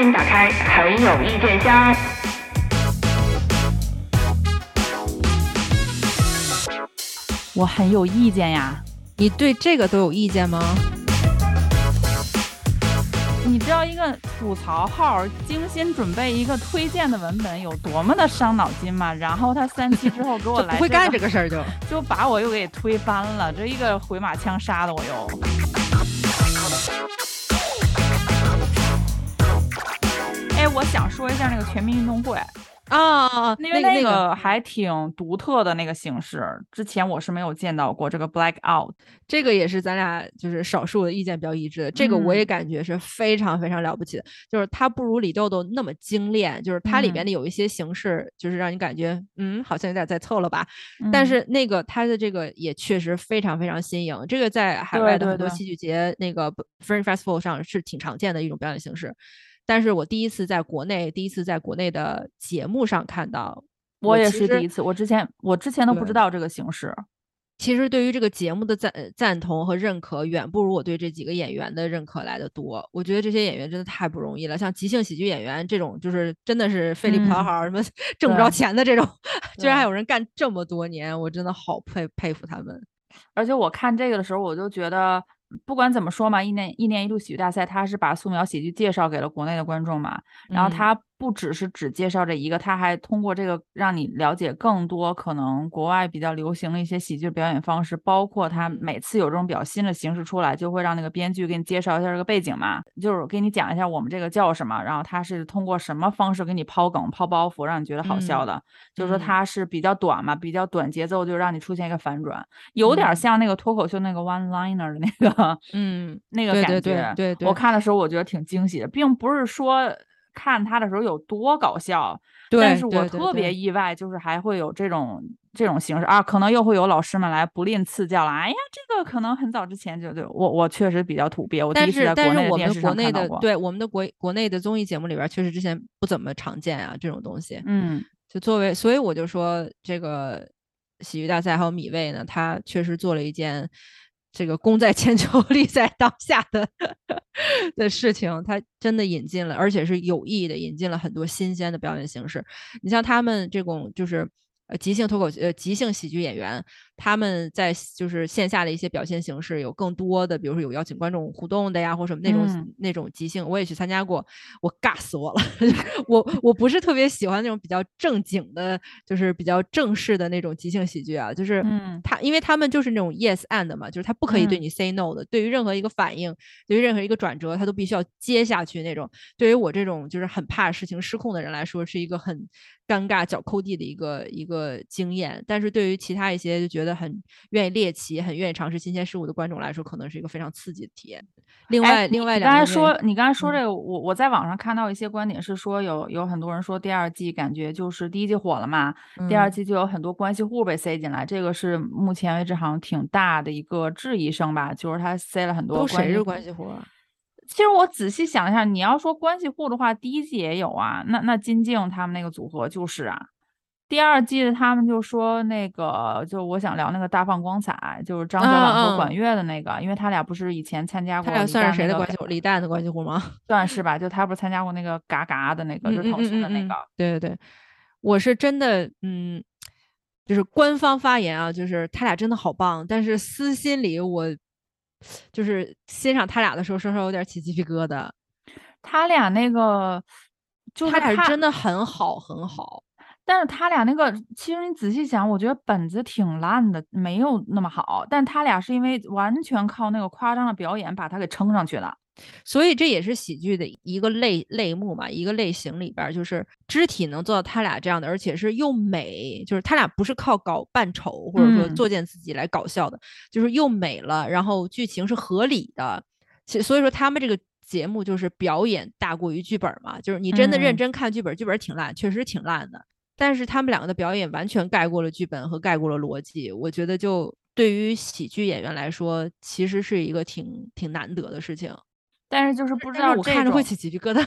欢迎打开很有意见箱。我很有意见呀，你对这个都有意见吗？你知道一个吐槽号精心准备一个推荐的文本有多么的伤脑筋吗？然后他三期之后给我来，不会干这个事儿就就把我又给推翻了，这一个回马枪杀的我又。哎，我想说一下那个全民运动会。啊那个还挺独特的那个形式，之前我是没有见到过这个 Black Out，这个也是咱俩就是少数的意见比较一致的。这个我也感觉是非常非常了不起的，就是它不如李豆豆那么精炼，就是它里边的有一些形式，就是让你感觉嗯，好像有点在凑了吧。但是那个它的这个也确实非常非常新颖，这个在海外的很多戏剧节那个 Fringe Festival 上是挺常见的一种表演形式。但是我第一次在国内，第一次在国内的节目上看到，我也是第一次。我之前我之前都不知道这个形式。其实对于这个节目的赞赞同和认可，远不如我对这几个演员的认可来的多。我觉得这些演员真的太不容易了，像即兴喜剧演员这种，就是真的是费力不讨好，什么挣不着钱的这种，居然还有人干这么多年，我真的好佩佩服他们。而且我看这个的时候，我就觉得。不管怎么说嘛，一年一年一度喜剧大赛，他是把素描喜剧介绍给了国内的观众嘛，然后它。不只是只介绍这一个，他还通过这个让你了解更多可能国外比较流行的一些喜剧表演方式，包括他每次有这种比较新的形式出来，就会让那个编剧给你介绍一下这个背景嘛，就是给你讲一下我们这个叫什么，然后他是通过什么方式给你抛梗、抛包袱，让你觉得好笑的，就是说他是比较短嘛，比较短节奏，就让你出现一个反转，有点像那个脱口秀那个 one liner 的那个，嗯，那个感觉，对对，我看的时候我觉得挺惊喜的，并不是说。看他的时候有多搞笑，但是我特别意外，就是还会有这种这种形式啊，可能又会有老师们来不吝赐教了。哎呀，这个可能很早之前就就我我确实比较土鳖，我第一次在国内电视上看到过。对我们的国国内的综艺节目里边，确实之前不怎么常见啊，这种东西。嗯，就作为，所以我就说这个喜剧大赛还有米未呢，他确实做了一件。这个功在千秋，利在当下的的事情，他真的引进了，而且是有意义的引进了很多新鲜的表演形式。你像他们这种，就是呃即兴脱口呃即兴喜剧演员。他们在就是线下的一些表现形式有更多的，比如说有邀请观众互动的呀，或什么那种那种即兴，我也去参加过，我尬死我了。我我不是特别喜欢那种比较正经的，就是比较正式的那种即兴喜剧啊，就是他因为他们就是那种 yes and 嘛，就是他不可以对你 say no 的，对于任何一个反应，对于任何一个转折，他都必须要接下去那种。对于我这种就是很怕事情失控的人来说，是一个很尴尬、脚抠地的一个一个经验。但是对于其他一些就觉得。很愿意猎奇、很愿意尝试新鲜事物的观众来说，可能是一个非常刺激的体验。另外，另外，你刚才说，你刚才说这个，我我在网上看到一些观点是说，有有很多人说第二季感觉就是第一季火了嘛，第二季就有很多关系户被塞进来，这个是目前为止好像挺大的一个质疑声吧，就是他塞了很多。都谁是关系户？其实我仔细想一下，你要说关系户的话，第一季也有啊，那那金靖他们那个组合就是啊。第二季他们就说那个，就我想聊那个大放光彩，就是张小朗和管乐的那个，因为他俩不是以前参加过，他俩算是谁的关系户？李诞的关系户吗？算是吧，就他不是参加过那个嘎嘎的那个，就是腾讯的那个。对对对，我是真的，嗯，就是官方发言啊，就是他俩真的好棒，但是私心里我就是欣赏他俩的时候，稍稍有点起鸡皮疙瘩。他俩那个，就他俩真的很好，很好。但是他俩那个，其实你仔细想，我觉得本子挺烂的，没有那么好。但他俩是因为完全靠那个夸张的表演把他给撑上去了，所以这也是喜剧的一个类类目嘛，一个类型里边，就是肢体能做到他俩这样的，而且是又美，就是他俩不是靠搞扮丑或者说作践自己来搞笑的，就是又美了，然后剧情是合理的。其所以说他们这个节目就是表演大过于剧本嘛，就是你真的认真看剧本，剧本挺烂，确实挺烂的。但是他们两个的表演完全盖过了剧本和盖过了逻辑，我觉得就对于喜剧演员来说，其实是一个挺挺难得的事情。但是就是不知道，我看着会起鸡皮疙瘩。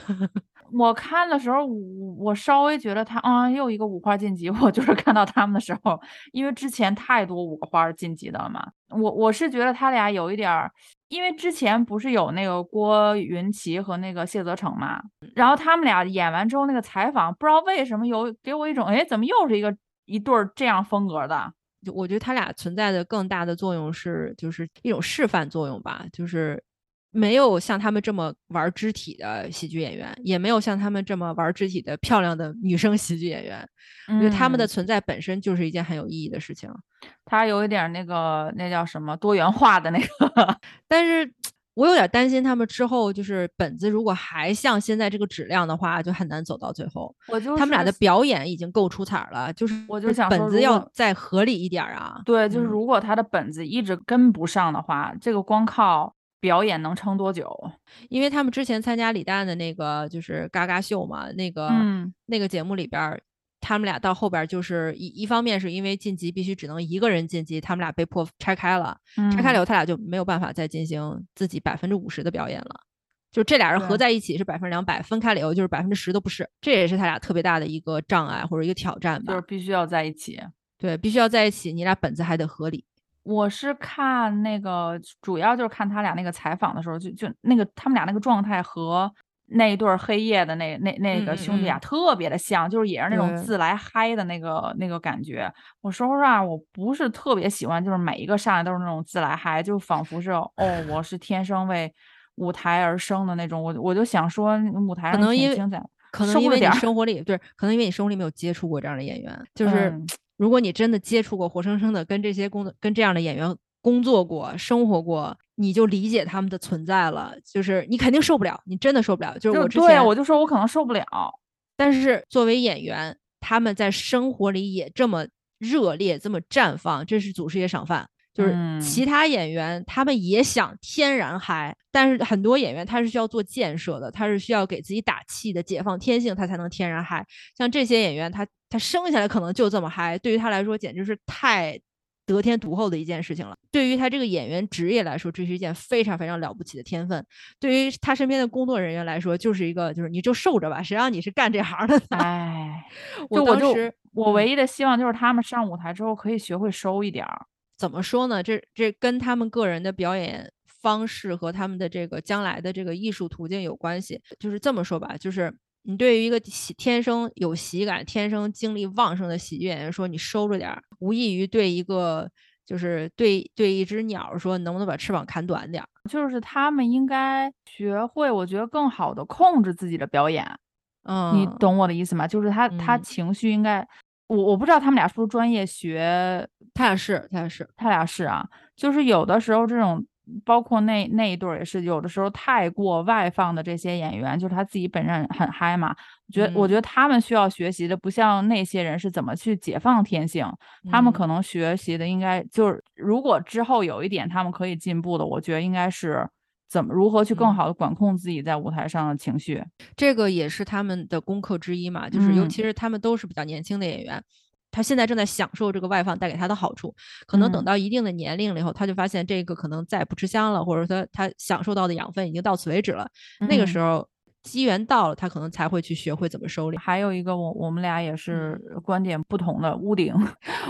我看的时候，我我稍微觉得他啊，又一个五花晋级。我就是看到他们的时候，因为之前太多五花晋级的了嘛。我我是觉得他俩有一点儿，因为之前不是有那个郭云奇和那个谢泽成嘛，然后他们俩演完之后那个采访，不知道为什么有给我一种，哎，怎么又是一个一对儿这样风格的？就我觉得他俩存在的更大的作用是，就是一种示范作用吧，就是。没有像他们这么玩肢体的喜剧演员，也没有像他们这么玩肢体的漂亮的女生喜剧演员。我觉得他们的存在本身就是一件很有意义的事情。他有一点那个那叫什么多元化的那个，但是我有点担心他们之后就是本子如果还像现在这个质量的话，就很难走到最后。我就他们俩的表演已经够出彩了，就是我就想本子要再合理一点啊。对，就是如果他的本子一直跟不上的话，这个光靠。表演能撑多久？因为他们之前参加李诞的那个就是嘎嘎秀嘛，那个那个节目里边，他们俩到后边就是一一方面是因为晋级必须只能一个人晋级，他们俩被迫拆开了，拆开了以后他俩就没有办法再进行自己百分之五十的表演了。就这俩人合在一起是百分之两百，分开了以后就是百分之十都不是，这也是他俩特别大的一个障碍或者一个挑战吧。就是必须要在一起，对，必须要在一起，你俩本子还得合理。我是看那个，主要就是看他俩那个采访的时候，就就那个他们俩那个状态和那一对黑夜的那那那个兄弟啊，特别的像，就是也是那种自来嗨的那个那个感觉。我说实话，我不是特别喜欢，就是每一个上来都是那种自来嗨，就仿佛是哦，我是天生为舞台而生的那种。我我就想说，舞台上可能因为可能因为你生活里对，可能因为你生活里没有接触过这样的演员，就是。如果你真的接触过，活生生的跟这些工作、跟这样的演员工作过、生活过，你就理解他们的存在了。就是你肯定受不了，你真的受不了。就是我之前我就说我可能受不了，但是作为演员，他们在生活里也这么热烈、这么绽放，这是祖师爷赏饭。就是其他演员，他们也想天然嗨，但是很多演员他是需要做建设的，他是需要给自己打气的，解放天性，他才能天然嗨。像这些演员，他他生下来可能就这么嗨，对于他来说简直是太得天独厚的一件事情了。对于他这个演员职业来说，这是一件非常非常了不起的天分。对于他身边的工作人员来说，就是一个就是你就受着吧，谁让你是干这行的？哎，我当时我唯一的希望就是他们上舞台之后可以学会收一点儿。怎么说呢？这这跟他们个人的表演方式和他们的这个将来的这个艺术途径有关系。就是这么说吧，就是你对于一个喜天生有喜感、天生精力旺盛的喜剧演员说，你收着点儿，无异于对一个就是对对一只鸟说，能不能把翅膀砍短点儿？就是他们应该学会，我觉得更好的控制自己的表演。嗯，你懂我的意思吗？就是他他情绪应该。我我不知道他们俩是不是专业学，他俩是，他俩是，他俩是啊，就是有的时候这种，包括那那一对儿也是，有的时候太过外放的这些演员，就是他自己本身很嗨嘛，我觉得我觉得他们需要学习的不像那些人是怎么去解放天性，他们可能学习的应该就是，如果之后有一点他们可以进步的，我觉得应该是。怎么如何去更好的管控自己在舞台上的情绪？这个也是他们的功课之一嘛。就是尤其是他们都是比较年轻的演员，他现在正在享受这个外放带给他的好处。可能等到一定的年龄了以后，他就发现这个可能再不吃香了，或者说他享受到的养分已经到此为止了。那个时候。机缘到了，他可能才会去学会怎么收敛。还有一个，我我们俩也是观点不同的屋顶，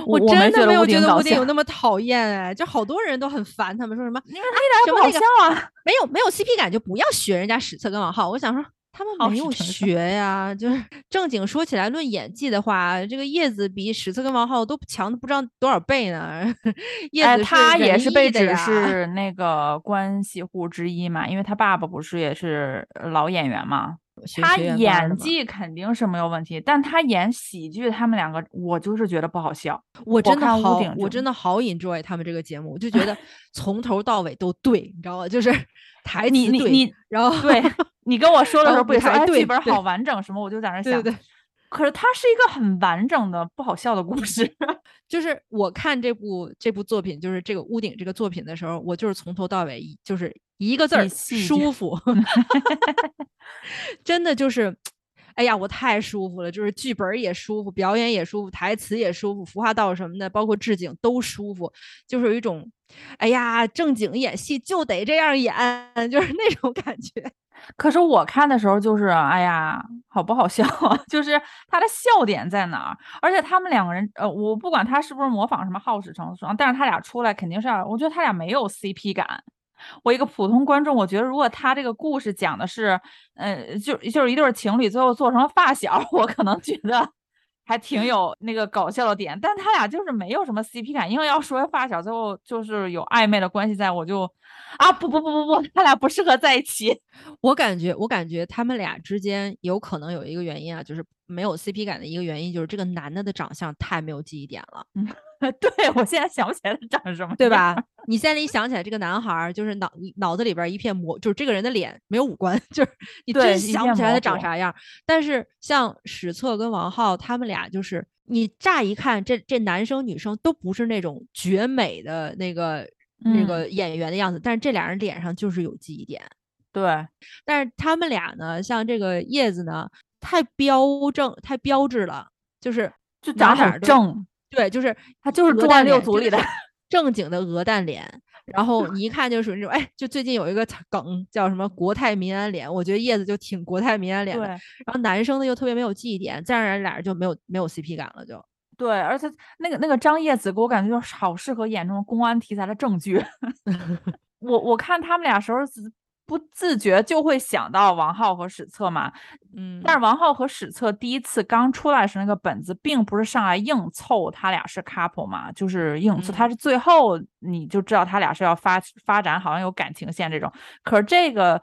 我真的没有觉得屋顶有那么讨厌哎，就好多人都很烦他们说什么，因为他一点也不好笑啊，没有没有 CP 感就不要学人家史册跟王浩。我想说。他们没有学呀，就是正经说起来，论演技的话，这个叶子比史册跟王浩都强不知道多少倍呢。叶子他也是被指是那个关系户之一嘛，因为他爸爸不是也是老演员嘛。他演技肯定是没有问题，但他演喜剧，他们两个我就是觉得不好笑。我真的好，我真的好 enjoy 他们这个节目，我就觉得从头到尾都对，你知道吗？就是 台词对，然后对。你跟我说的时候不也说哎剧本好完整什么，我就在那想。对对。可是它是一个很完整的不好笑的故事。就是我看这部这部作品，就是这个屋顶这个作品的时候，我就是从头到尾就是一个字儿舒服。真的就是，哎呀，我太舒服了。就是剧本也舒服，表演也舒服，台词也舒服，服化道什么的，包括置景都舒服。就是有一种，哎呀，正经演戏就得这样演，就是那种感觉。可是我看的时候就是，哎呀，好不好笑啊？就是他的笑点在哪儿？而且他们两个人，呃，我不管他是不是模仿什么好事成双，但是他俩出来肯定是要，我觉得他俩没有 CP 感。我一个普通观众，我觉得如果他这个故事讲的是，呃，就就是一对情侣最后做成了发小，我可能觉得。还挺有那个搞笑的点，但他俩就是没有什么 CP 感，因为要说发小最后就是有暧昧的关系在，我就啊不不不不不，他俩不适合在一起。我感觉我感觉他们俩之间有可能有一个原因啊，就是没有 CP 感的一个原因就是这个男的的长相太没有记忆点了。嗯，对我现在想不起来他长什么，对吧？你现在一想起来这个男孩，就是脑脑子里边一片模，就是这个人的脸没有五官，就是你真想不起来他长啥样。但是像史策跟王浩他们俩，就是你乍一看这这男生女生都不是那种绝美的那个那个演员的样子，但是这俩人脸上就是有记忆点。对，但是他们俩呢，像这个叶子呢，太标正太标志了，就是就长点正。对，就是他就是鹅蛋六组里的 正经的鹅蛋脸，然后你一看就属于那种，哎，就最近有一个梗叫什么国泰民安脸，我觉得叶子就挺国泰民安脸的。然后男生呢又特别没有记忆点，这样人俩人就没有没有 CP 感了，就。对，而且那个那个张叶子给我感觉就好适合演这种公安题材的正剧。我我看他们俩时候。不自觉就会想到王浩和史策嘛，嗯，但是王浩和史策第一次刚出来时那个本子，并不是上来硬凑他俩是 couple 嘛，就是硬凑，他是最后你就知道他俩是要发发展，好像有感情线这种。可是这个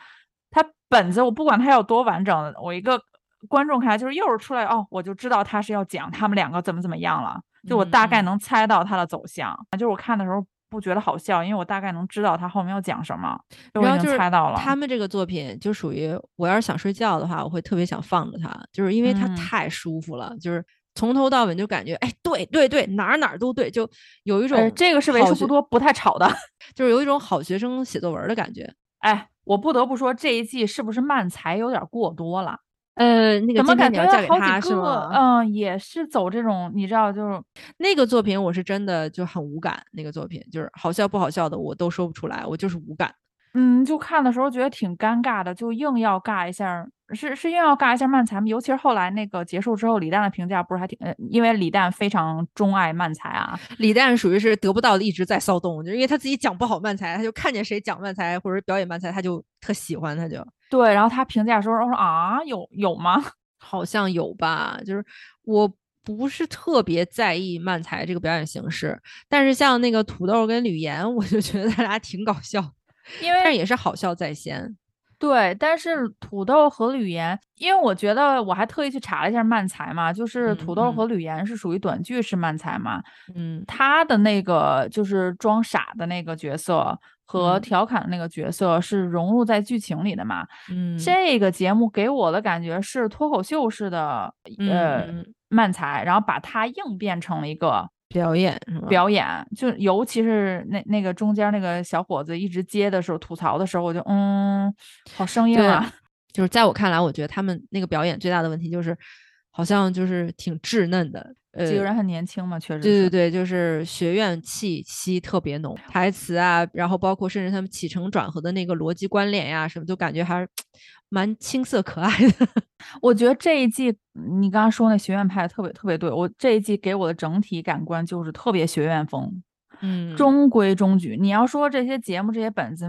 他本子，我不管他有多完整，我一个观众看就是又是出来哦，我就知道他是要讲他们两个怎么怎么样了，就我大概能猜到他的走向，就是我看的时候。不觉得好笑，因为我大概能知道他后面要讲什么，然后就是猜到了。他们这个作品就属于，我要是想睡觉的话，我会特别想放着它，就是因为它太舒服了，就是从头到尾就感觉，哎，对对对，哪儿哪儿都对，就有一种这个是为数不多不太吵的，就是有一种好学生写作文的感觉。哎，我不得不说这一季是不是慢才有点过多了？呃，那个怎么感觉嫁给他是吗？嗯，也是走这种，你知道，就是那个作品，我是真的就很无感。那个作品就是好笑不好笑的，我都说不出来，我就是无感。嗯，就看的时候觉得挺尴尬的，就硬要尬一下。是是因为要尬一下漫才吗？尤其是后来那个结束之后，李诞的评价不是还挺……呃，因为李诞非常钟爱漫才啊。李诞属于是得不到的一直在骚动，就是因为他自己讲不好漫才，他就看见谁讲漫才或者表演漫才，他就特喜欢，他就对。然后他评价说：“我说啊，有有吗？好像有吧。就是我不是特别在意漫才这个表演形式，但是像那个土豆跟吕岩，我就觉得他俩挺搞笑，因为但也是好笑在先。”对，但是土豆和吕岩，因为我觉得我还特意去查了一下漫才嘛，就是土豆和吕岩是属于短剧式漫才嘛，嗯，他的那个就是装傻的那个角色和调侃的那个角色是融入在剧情里的嘛，嗯，这个节目给我的感觉是脱口秀式的呃漫才，然后把它硬变成了一个。表演是吧？表演就尤其是那那个中间那个小伙子一直接的时候吐槽的时候，我就嗯，好生硬啊。就是在我看来，我觉得他们那个表演最大的问题就是，好像就是挺稚嫩的。呃，几个人很年轻嘛，确实。对对对，就是学院气息特别浓，台词啊，然后包括甚至他们起承转合的那个逻辑关联呀，什么就感觉还是 蛮青涩可爱的。我觉得这一季你刚刚说那学院派特别特别对，我这一季给我的整体感官就是特别学院风。嗯，中规中矩。你要说这些节目、这些本子，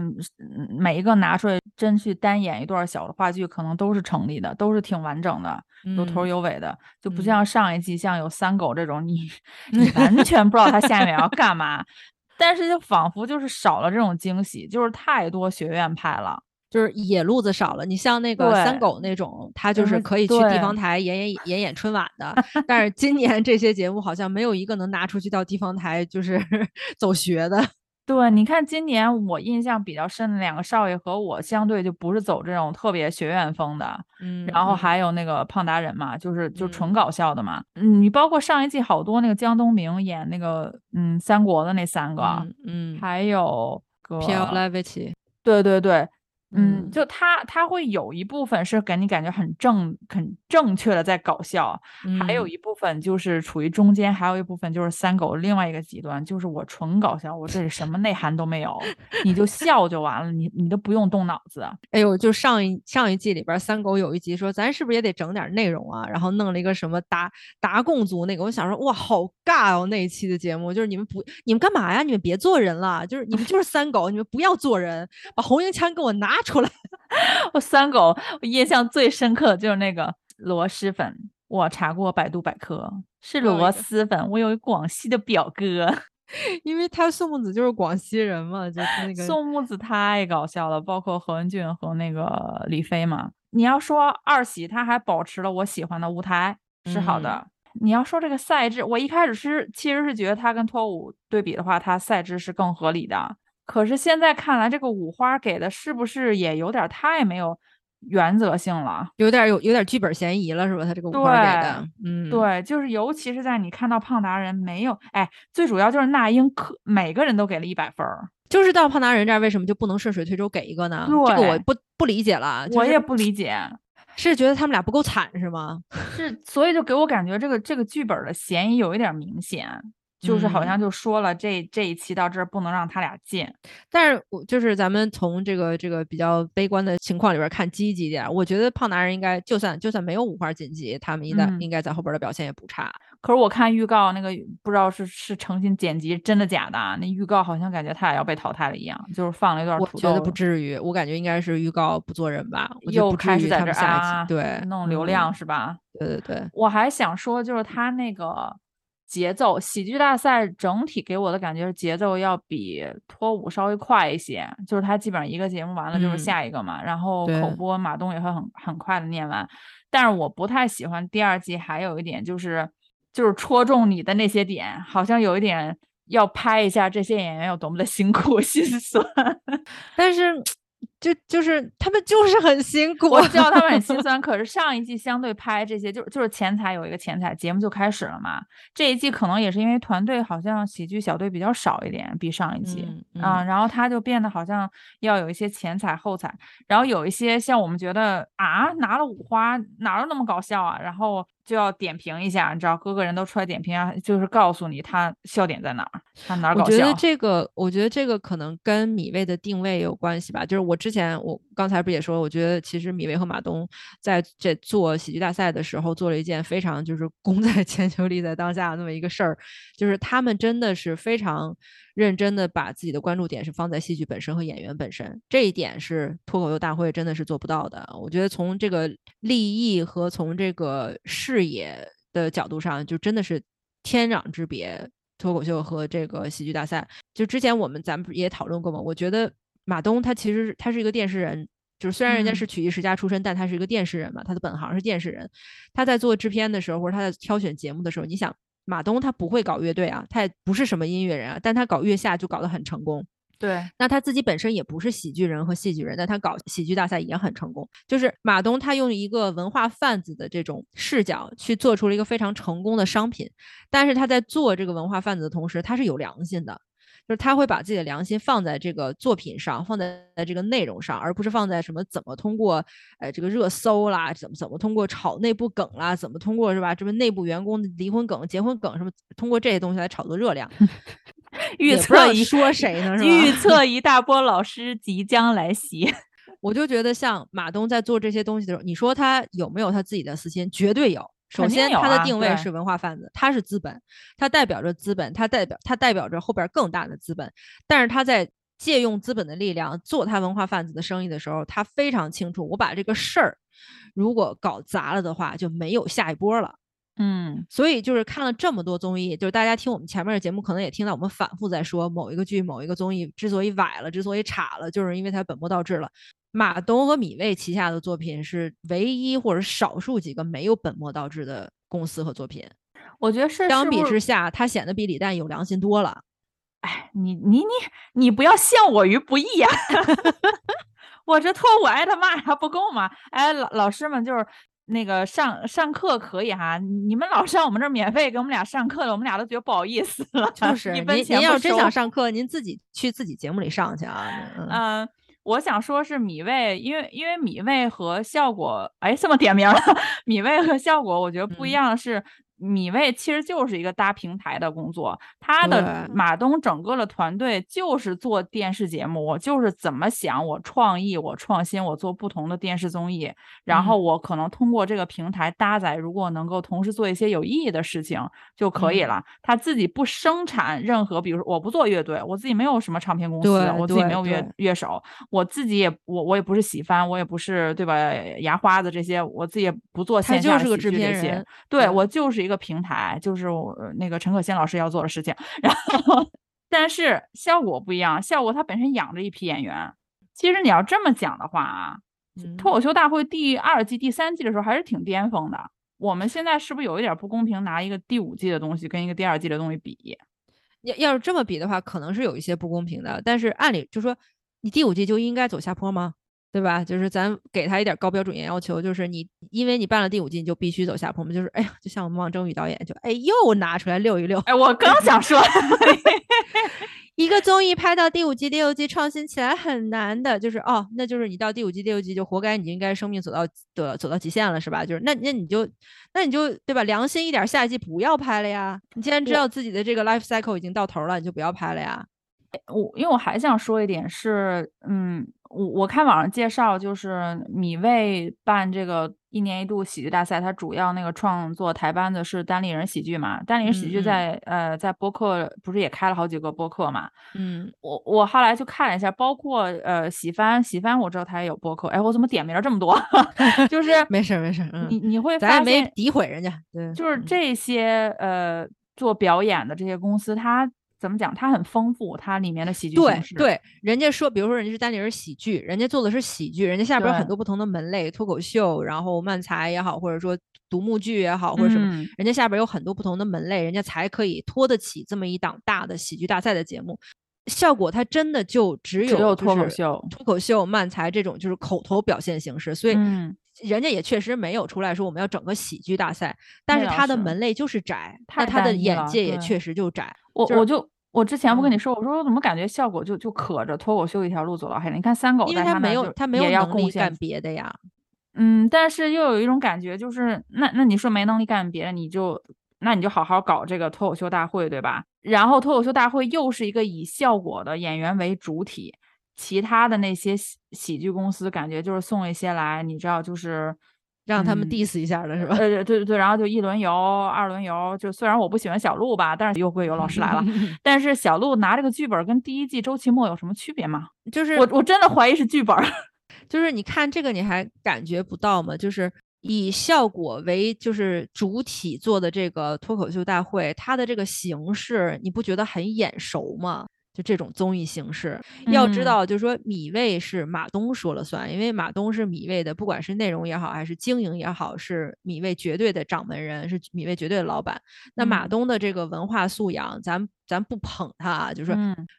每一个拿出来真去单演一段小的话剧，可能都是成立的，都是挺完整的，有头有尾的，就不像上一季像有三狗这种，你 你完全不知道他下面要干嘛，但是就仿佛就是少了这种惊喜，就是太多学院派了。就是野路子少了，你像那个三狗那种，他就是可以去地方台演演演演春晚的。但是今年这些节目好像没有一个能拿出去到地方台就是 走学的。对，你看今年我印象比较深的两个少爷和我相对就不是走这种特别学院风的，嗯，然后还有那个胖达人嘛，就是就纯搞笑的嘛。嗯，你包括上一季好多那个江东明演那个嗯三国的那三个，嗯，还有个飘来维奇，对对对。嗯，就他他会有一部分是给你感觉很正很正确的在搞笑，还有一部分就是处于中间，还有一部分就是三狗另外一个极端，就是我纯搞笑，我这里什么内涵都没有，你就笑就完了，你你都不用动脑子。哎呦，就上一上一季里边三狗有一集说，咱是不是也得整点内容啊？然后弄了一个什么达达贡族那个，我想说哇，好尬哦那一期的节目，就是你们不你们干嘛呀？你们别做人了，就是你们就是三狗，你们不要做人，把红缨枪给我拿。出来，我三狗，我印象最深刻的就是那个螺蛳粉。我查过百度百科，是螺蛳粉。我有一广西的表哥，因为他宋木子就是广西人嘛，就是那个宋木子太搞笑了，包括何文俊和那个李飞嘛。你要说二喜，他还保持了我喜欢的舞台是好的。你要说这个赛制，我一开始是其实是觉得他跟脱舞对比的话，他赛制是更合理的。可是现在看来，这个五花给的是不是也有点太没有原则性了？有点有有点剧本嫌疑了，是吧？他这个五花给的，嗯，对，就是尤其是在你看到胖达人没有，哎，最主要就是那英可每个人都给了一百分儿，就是到胖达人这儿为什么就不能顺水推舟给一个呢？这个我不不理解了，我也不理解，是觉得他们俩不够惨是吗？是，所以就给我感觉这个这个剧本的嫌疑有一点明显。就是好像就说了，这这一期到这儿不能让他俩进。但是，我就是咱们从这个这个比较悲观的情况里边看积极点，我觉得胖男人应该就算就算没有五花晋级，他们应该应该在后边的表现也不差。可是我看预告那个不知道是是诚心剪辑真的假的，啊那预告好像感觉他俩要被淘汰了一样，就是放了一段。我觉得不至于，我感觉应该是预告不做人吧。我又开始在这啊，对，弄流量是吧？对对对。我还想说，就是他那个。节奏喜剧大赛整体给我的感觉是节奏要比脱舞稍微快一些，就是它基本上一个节目完了就是下一个嘛，然后口播马东也会很很快的念完。但是我不太喜欢第二季，还有一点就是就是戳中你的那些点，好像有一点要拍一下这些演员有多么的辛苦心酸，但是。就就是他们就是很辛苦，我知道他们很心酸。可是上一季相对拍这些，就就是前台有一个前台节目就开始了嘛。这一季可能也是因为团队好像喜剧小队比较少一点，比上一季啊，然后他就变得好像要有一些前彩后彩，然后有一些像我们觉得啊拿了五花哪有那么搞笑啊，然后。就要点评一下，你知道，各个人都出来点评啊，就是告诉你他笑点在哪儿，他哪儿搞笑。我觉得这个，我觉得这个可能跟米未的定位有关系吧。就是我之前，我刚才不也说，我觉得其实米未和马东在这做喜剧大赛的时候，做了一件非常就是功在 千秋，利在当下的那么一个事儿，就是他们真的是非常。认真的把自己的关注点是放在戏剧本身和演员本身，这一点是脱口秀大会真的是做不到的。我觉得从这个立意和从这个视野的角度上，就真的是天壤之别。脱口秀和这个喜剧大赛，就之前我们咱们也讨论过嘛。我觉得马东他其实他是一个电视人，就是虽然人家是曲艺世家出身，但他是一个电视人嘛，他的本行是电视人。他在做制片的时候，或者他在挑选节目的时候，你想。马东他不会搞乐队啊，他也不是什么音乐人啊，但他搞月下就搞得很成功。对，那他自己本身也不是喜剧人和戏剧人，但他搞喜剧大赛也很成功。就是马东他用一个文化贩子的这种视角去做出了一个非常成功的商品，但是他在做这个文化贩子的同时，他是有良心的。就是他会把自己的良心放在这个作品上，放在这个内容上，而不是放在什么怎么通过，呃，这个热搜啦，怎么怎么通过炒内部梗啦，怎么通过是吧？这么内部员工的离婚梗、结婚梗什么，通过这些东西来炒作热量。预测一说谁呢？是吧？预 测一大波老师即将来袭。我就觉得像马东在做这些东西的时候，你说他有没有他自己的私心？绝对有。首先，它的定位是文化贩子，他是资本，它代表着资本，它代表它代表着后边更大的资本。但是他在借用资本的力量做他文化贩子的生意的时候，他非常清楚，我把这个事儿如果搞砸了的话，就没有下一波了。嗯，所以就是看了这么多综艺，就是大家听我们前面的节目，可能也听到我们反复在说某一个剧、某一个综艺之所以崴了，之所以岔了，就是因为它本末倒置了。马东和米未旗下的作品是唯一或者少数几个没有本末倒置的公司和作品。我觉得是相比之下，他显得比李诞有良心多了。哎，你你你你不要陷我于不义呀！我这托我挨他骂还不够吗？哎，老老师们就是那个上上课可以哈，你们老上我们这儿免费给我们俩上课了，我们俩都觉得不好意思了。就是您您要真想上课，您自己去自己节目里上去啊。嗯。我想说是米味，因为因为米味和效果，哎，这么点名了，米味和效果，我觉得不一样的是。米未其实就是一个搭平台的工作，他的马东整个的团队就是做电视节目，我就是怎么想，我创意，我创新，我做不同的电视综艺，然后我可能通过这个平台搭载，如果能够同时做一些有意义的事情就可以了。他自己不生产任何，比如说我不做乐队，我自己没有什么唱片公司，我自己没有乐乐手，我自己也我我也不是喜番，我也不是对吧？牙花子这些，我自己也不做线下喜剧这些，对我就是一个。平台就是我那个陈可辛老师要做的事情，然后但是效果不一样，效果它本身养着一批演员。其实你要这么讲的话啊，脱口秀大会第二季、第三季的时候还是挺巅峰的。我们现在是不是有一点不公平，拿一个第五季的东西跟一个第二季的东西比？要要是这么比的话，可能是有一些不公平的。但是按理就说，你第五季就应该走下坡吗？对吧？就是咱给他一点高标准严要求，就是你因为你办了第五季，你就必须走下坡嘛。就是哎呀，就像我们王征宇导演，就哎又拿出来溜一溜。哎，我刚想说，一个综艺拍到第五季、第六季创新起来很难的，就是哦，那就是你到第五季、第六季就活该，你应该生命走到的走到极限了，是吧？就是那那你就那你就对吧？良心一点，下一季不要拍了呀。你既然知道自己的这个 life cycle 已经到头了，你就不要拍了呀。我因为我还想说一点是，嗯。我我看网上介绍，就是米未办这个一年一度喜剧大赛，他主要那个创作台班子是单立人喜剧嘛？单立人喜剧在呃在播客不是也开了好几个播客嘛？嗯，我我后来去看了一下，包括呃喜番喜番，我知道他也有播客。哎，我怎么点名这么多？就是 没事没事，嗯你你会咱也没诋毁人家，对，就是这些呃做表演的这些公司，他。怎么讲？它很丰富，它里面的喜剧对对，人家说，比如说人家是单立人喜剧，人家做的是喜剧，人家下边有很多不同的门类，脱口秀，然后漫才也好，或者说独幕剧也好，或者什么，人家下边有很多不同的门类，人家才可以拖得起这么一档大的喜剧大赛的节目。效果它真的就只有脱口秀、脱口秀、漫才这种就是口头表现形式，所以人家也确实没有出来说我们要整个喜剧大赛，但是他的门类就是窄，那他的眼界也确实就窄。我我就。我之前不跟你说，我说我怎么感觉效果就就可着脱口秀一条路走到黑了？你看三狗，因为他没有他没有能力干别的呀。嗯，但是又有一种感觉，就是那那你说没能力干别的，你就那你就好好搞这个脱口秀大会，对吧？然后脱口秀大会又是一个以效果的演员为主体，其他的那些喜喜剧公司感觉就是送一些来，你知道就是。让他们 diss 一下的是吧？呃，对对对，然后就一轮游、二轮游，就虽然我不喜欢小鹿吧，但是又会有老师来了。但是小鹿拿这个剧本跟第一季周奇墨有什么区别吗？就是我我真的怀疑是剧本。就是你看这个你还感觉不到吗？就是以效果为就是主体做的这个脱口秀大会，它的这个形式你不觉得很眼熟吗？就这种综艺形式，要知道，就是说米未是马东说了算，因为马东是米未的，不管是内容也好，还是经营也好，是米未绝对的掌门人，是米未绝对的老板。那马东的这个文化素养，咱咱不捧他，啊就是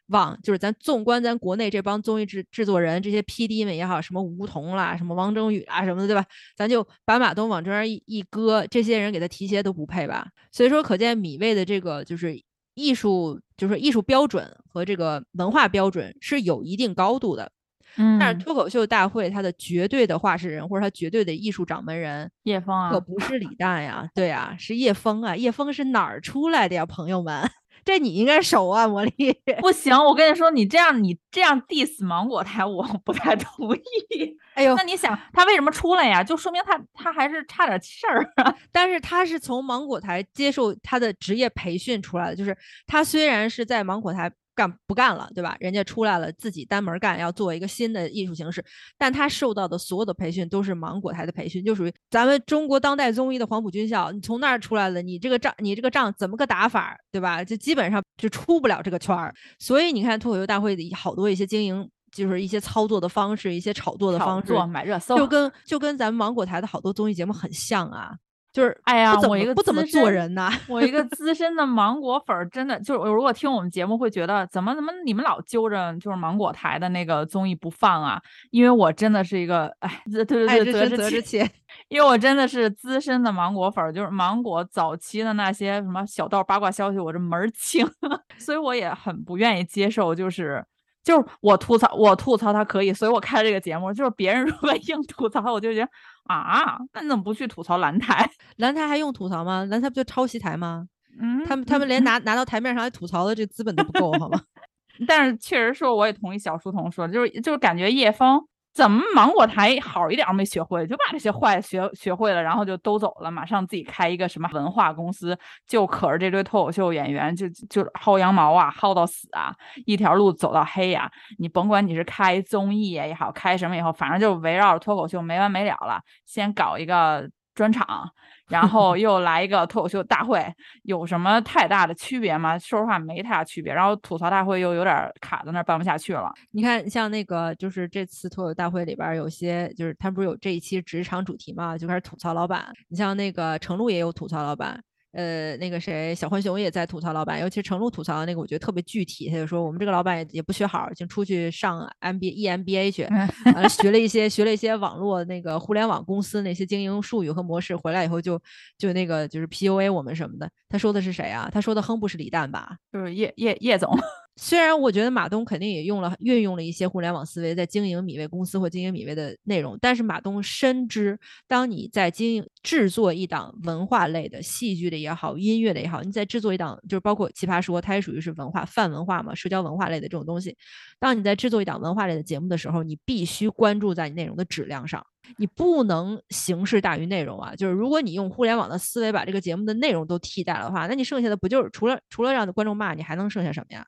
往就是咱纵观咱国内这帮综艺制制作人，这些 P D 们也好，什么吴彤啦，什么王征宇啊什么的，对吧？咱就把马东往这边一一搁，这些人给他提鞋都不配吧？所以说，可见米未的这个就是。艺术就是艺术标准和这个文化标准是有一定高度的，嗯，但是脱口秀大会它的绝对的话事人或者他绝对的艺术掌门人叶枫啊，可不是李诞呀，对啊，是叶枫啊，叶枫是哪儿出来的呀，朋友们？这你应该熟啊，魔力 不行，我跟你说，你这样你这样 diss 芒果台，我不太同意。哎呦，那你想他为什么出来呀？就说明他他还是差点气儿啊。但是他是从芒果台接受他的职业培训出来的，就是他虽然是在芒果台。干不干了，对吧？人家出来了，自己单门干，要做一个新的艺术形式。但他受到的所有的培训都是芒果台的培训，就属于咱们中国当代综艺的黄埔军校。你从那儿出来了，你这个仗，你这个仗怎么个打法，对吧？就基本上就出不了这个圈儿。所以你看脱口秀大会的好多一些经营，就是一些操作的方式，一些炒作的方式，买热搜，就跟就跟咱们芒果台的好多综艺节目很像啊。就是哎呀，我一个不怎么做人呐，我一个资深的芒果粉儿，真的就是如果听我们节目会觉得怎么怎么你们老揪着就是芒果台的那个综艺不放啊？因为我真的是一个哎，对对对，责之责之切，因为我真的是资深的芒果粉儿，就是芒果早期的那些什么小道八卦消息，我这门儿清，所以我也很不愿意接受，就是就是我吐槽，我吐槽他可以，所以我开了这个节目。就是别人如果 硬吐槽，我就觉得啊，那你怎么不去吐槽蓝台？蓝台还用吐槽吗？蓝台不就抄袭台吗？嗯，他们他们连拿拿到台面上来吐槽的这资本都不够，好吗？但是确实说，我也同意小书童说，就是就是感觉叶枫。怎么芒果台好一点没学会，就把这些坏学学会了，然后就都走了，马上自己开一个什么文化公司，就可着这堆脱口秀演员，就就薅羊毛啊，薅到死啊，一条路走到黑呀。你甭管你是开综艺也好，开什么以后，反正就围绕着脱口秀没完没了了。先搞一个专场。然 后又来一个脱口秀大会，有什么太大的区别吗？说实话，没太大区别。然后吐槽大会又有点卡在那儿，办不下去了。你看，像那个就是这次脱口大会里边有些，就是他不是有这一期职场主题嘛，就开始吐槽老板。你像那个程璐也有吐槽老板。呃，那个谁，小浣熊也在吐槽老板，尤其程璐吐槽的那个，我觉得特别具体。他就说，我们这个老板也也不学好，就出去上 M B E M B A 去，完了学了一些学了一些网络那个互联网公司那些经营术语和模式，回来以后就就那个就是 P U A 我们什么的。他说的是谁啊？他说的哼不是李诞吧？就是叶叶叶总。虽然我觉得马东肯定也用了运用了一些互联网思维在经营米未公司或经营米未的内容，但是马东深知，当你在经营制作一档文化类的戏剧的也好，音乐的也好，你在制作一档就是包括奇葩说，它也属于是文化泛文化嘛，社交文化类的这种东西。当你在制作一档文化类的节目的时候，你必须关注在你内容的质量上，你不能形式大于内容啊。就是如果你用互联网的思维把这个节目的内容都替代了的话，那你剩下的不就是除了除了让观众骂你，还能剩下什么呀？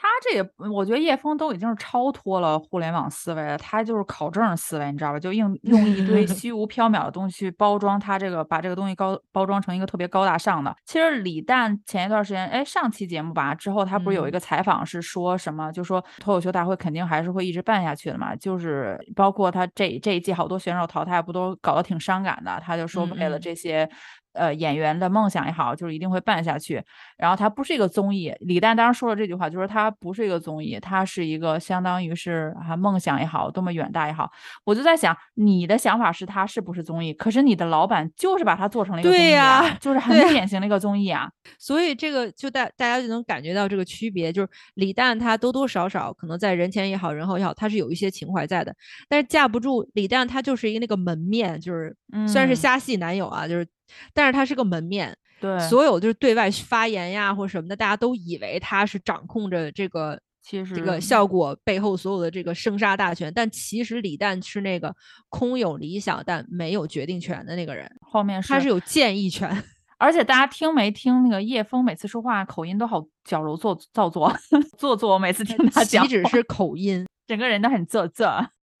他这也，我觉得叶枫都已经是超脱了互联网思维了，他就是考证思维，你知道吧？就用用一堆 虚无缥缈的东西去包装他这个，把这个东西高包装成一个特别高大上的。其实李诞前一段时间，哎，上期节目吧之后，他不是有一个采访是说什么，就说脱口秀大会肯定还是会一直办下去的嘛，就是包括他这这一季好多选手淘汰，不都搞得挺伤感的？他就说为了这些。呃，演员的梦想也好，就是一定会办下去。然后它不是一个综艺，李诞当时说了这句话，就是它不是一个综艺，它是一个相当于是啊梦想也好，多么远大也好。我就在想，你的想法是它是不是综艺？可是你的老板就是把它做成了一个综艺啊，就是很典型的一个综艺啊。所以这个就大大家就能感觉到这个区别，就是李诞他多多少少可能在人前也好，人后也好，他是有一些情怀在的。但是架不住李诞他就是一个那个门面，就是虽然是瞎戏男友啊，就是。但是他是个门面，对，所有就是对外发言呀或什么的，大家都以为他是掌控着这个，其实这个效果背后所有的这个生杀大权。但其实李诞是那个空有理想但没有决定权的那个人，后面他是有建议权。而且大家听没听那个叶枫每次说话口音都好矫揉做造作 做作，我每次听他讲，岂止是口音，整个人都很做作。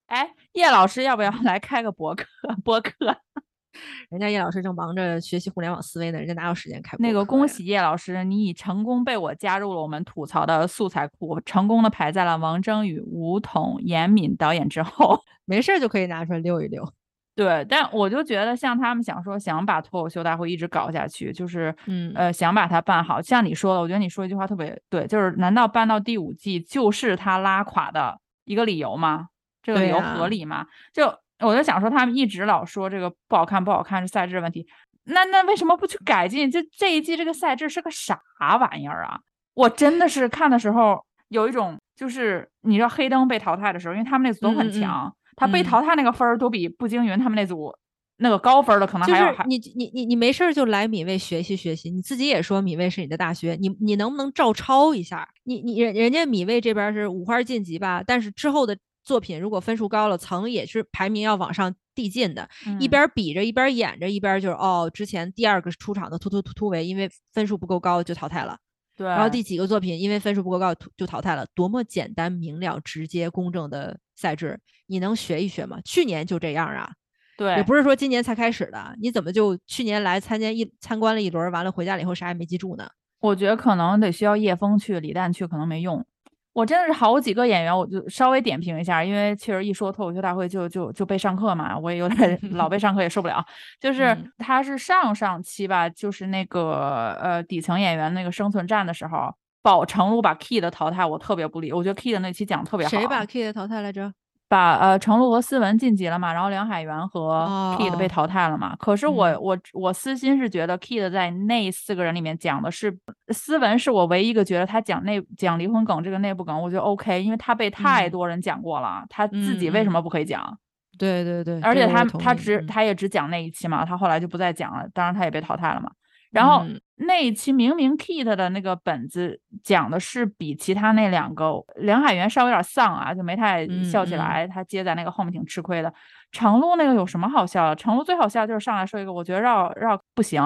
哎，叶老师要不要 来开个博客？博客？人家叶老师正忙着学习互联网思维呢，人家哪有时间开那个？恭喜叶老师，你已成功被我加入了我们吐槽的素材库，成功的排在了王铮宇、吴彤、严敏导演之后。没事就可以拿出来溜一溜。对，但我就觉得像他们想说想把脱口秀大会一直搞下去，就是嗯呃想把它办好。像你说的，我觉得你说一句话特别对，就是难道办到第五季就是他拉垮的一个理由吗？这个理由合理吗？就。我就想说，他们一直老说这个不好看，不好看是赛制问题。那那为什么不去改进？这这一季这个赛制是个啥玩意儿啊？我真的是看的时候有一种，就是你知道黑灯被淘汰的时候，因为他们那组都很强，他被淘汰那个分儿都比步惊云他们那组那个高分的可能还要。就是你你你你没事就来米未学习学习，你自己也说米未是你的大学，你你能不能照抄一下？你你人人家米未这边是五花晋级吧，但是之后的。作品如果分数高了，层也是排名要往上递进的。一边比着，一边演着，一边就是哦，之前第二个出场的突突突突围，因为分数不够高就淘汰了。对，然后第几个作品因为分数不够高就淘汰了。多么简单明了、直接公正的赛制，你能学一学吗？去年就这样啊。对，也不是说今年才开始的。你怎么就去年来参加一参观了一轮，完了回家了以后啥也没记住呢？我觉得可能得需要叶枫去，李诞去可能没用。我真的是好几个演员，我就稍微点评一下，因为确实一说脱口秀大会就就就被上课嘛，我也有点 老被上课也受不了。就是他是上上期吧，就是那个呃底层演员那个生存战的时候，宝成路把 Key 的淘汰，我特别不理。我觉得 Key 的那期讲特别好。谁把 Key 的淘汰来着？把呃程璐和思文晋级了嘛，然后梁海源和哦 Kid 被哦淘汰了嘛。可是我、嗯我我私心是觉得 Kid 在那四个人里面讲的是思文，是我唯一一个觉得他讲内讲离婚梗这个内部梗，我觉得 OK，因为他被太嗯多人讲过了，他自己为什么不可以讲？对对对，而且他他只嗯他也只讲那一期嘛，他后来就不再讲了，当然他也被淘汰了嘛。然后嗯那一期明明 Kit 的那个本子讲的是比其他那两个梁海源稍微有点丧啊，就没太笑起来，他接在那个后面挺吃亏的。程璐那个有什么好笑的？程璐最好笑就是上来说一个，我觉得绕绕不行，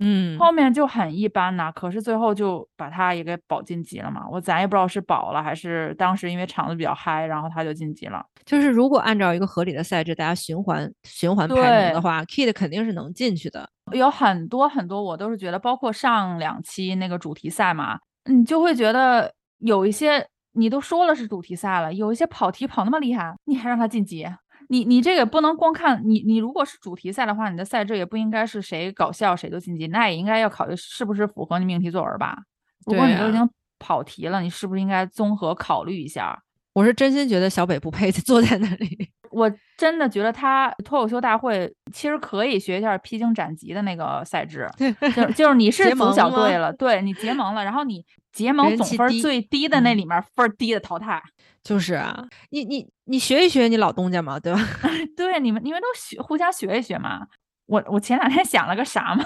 嗯后面就很一般呐、可是最后就把他也给保晋级了嘛。我咱也不知道是保了还是当时因为场子比较嗨，然后他就晋级了。就是如果按照一个合理的赛制，大家循环循环排名的话，Kid 肯定是能进去的。有很多很多，我都是觉得，包括上两期那个主题赛嘛，你就会觉得有一些你都说了是主题赛了，有一些跑题跑那么厉害，你还让他晋级？你你这个不能光看你你如果是主题赛的话，你的赛制也不应该是谁搞笑谁就晋级，那也应该要考虑是不是符合你命题作文吧？如果你都已经跑题了，你是不是应该综合考虑一下？我是真心觉得小北不配坐在那里。我真的觉得他脱口秀大会其实可以学一下披荆斩棘的那个赛制，就是 就是你是结组盟小队了，对你结盟了，然后你结盟总分最低的那嗯里面分低的淘汰。就是啊，你你你学一学你老东家嘛，对吧？对，你们你们都学互相学一学嘛。我我前两天想了个啥嘛，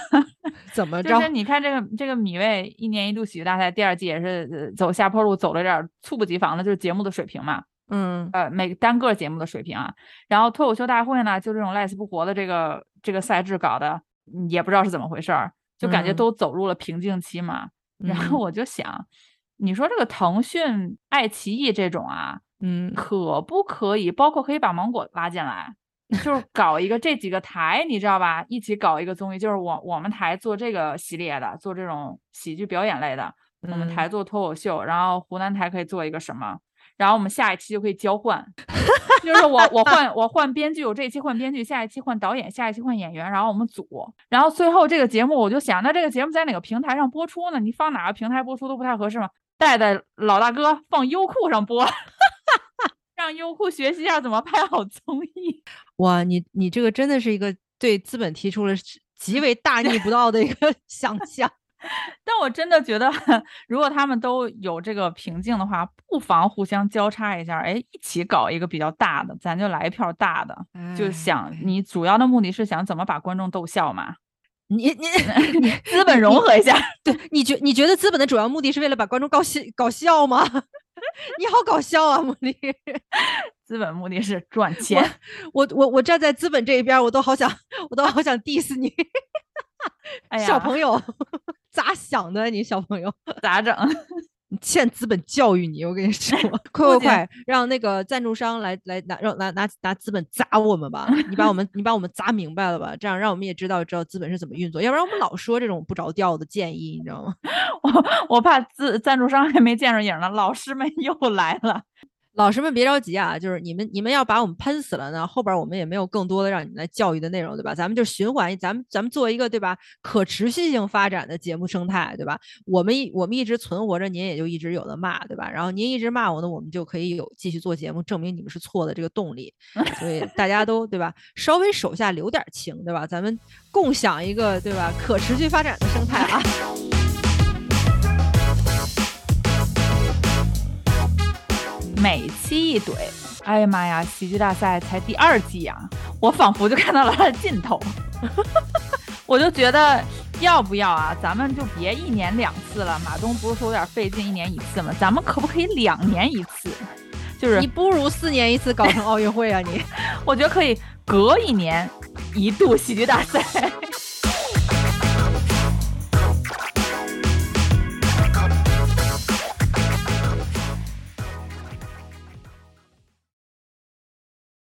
怎么着就是？你看这个这个米未一年一度喜剧大赛第二季也是呃走下坡路，走了点猝不及防的，就是节目的水平嘛。嗯呃，每个单个节目的水平啊。然后脱口秀大会呢，就这种赖死不活的这个这个赛制搞的，嗯也不知道是怎么回事儿，就感觉嗯都走入了瓶颈期嘛。然后嗯我就想，你说这个腾讯、爱奇艺这种啊，嗯可不可以，包括可以把芒果拉进来，就是搞一个这几个台，你知道吧？一起搞一个综艺，就是我我们台做这个系列的，做这种喜剧表演类的，我们嗯台做脱口秀，然后湖南台可以做一个什么，然后我们下一期就可以交换，就是我我换我换编剧，我这一期换编剧，下一期换导演，下一期换演员，然后我们组，然后最后这个节目我就想，那这个节目在哪个平台上播出呢？你放哪个平台播出都不太合适嘛，带带老大哥放优酷上播。让优酷学习一下怎么拍好综艺。哇，你你这个真的是一个对资本提出了极为大逆不道的一个 想象。但我真的觉得，如果他们都有这个瓶颈的话，不妨互相交叉一下，哎，一起搞一个比较大的，咱就来一票大的。就哎想你主要的目的是想怎么把观众逗笑嘛，你你 你资本融合一下。对你觉你觉得资本的主要目的是为了把观众搞笑搞笑吗？你好搞笑啊，茉莉！资本目的是赚钱。我我我站在资本这一边，我都好想我都好想 diss 你，哎呀，小朋友 咋想的？你小朋友，咋整？你欠资本教育你，我跟你说，快快快，让那个赞助商来来拿让拿拿拿资本砸我们吧！你把我们你把我们砸明白了吧？这样让我们也知道知道资本是怎么运作，要不然我们老说这种不着调的建议，你知道吗？我我怕资赞助商还没见着影呢，老师们又来了。老师们别着急啊，就是你们你们要把我们喷死了呢，后边我们也没有更多的让你们来教育的内容，对吧？咱们就循环，咱们咱们做一个对吧可持续性发展的节目生态，对吧？我们一我们一直存活着，您也就一直有的骂，对吧？然后您一直骂我呢，我们就可以有继续做节目，证明你们是错的这个动力。所以 大家都对吧，稍微手下留点情，对吧？咱们共享一个对吧可持续发展的生态啊。每期一怼，哎呀妈呀！喜剧大赛才第二季啊、我仿佛就看到了它的尽头。我就觉得，要不要啊？咱们就别一年两次了。马东不是说有点费劲，一年一次吗？咱们可不可以两年一次？就是你不如四年一次搞成奥运会啊！你 我觉得可以隔一年一度喜剧大赛。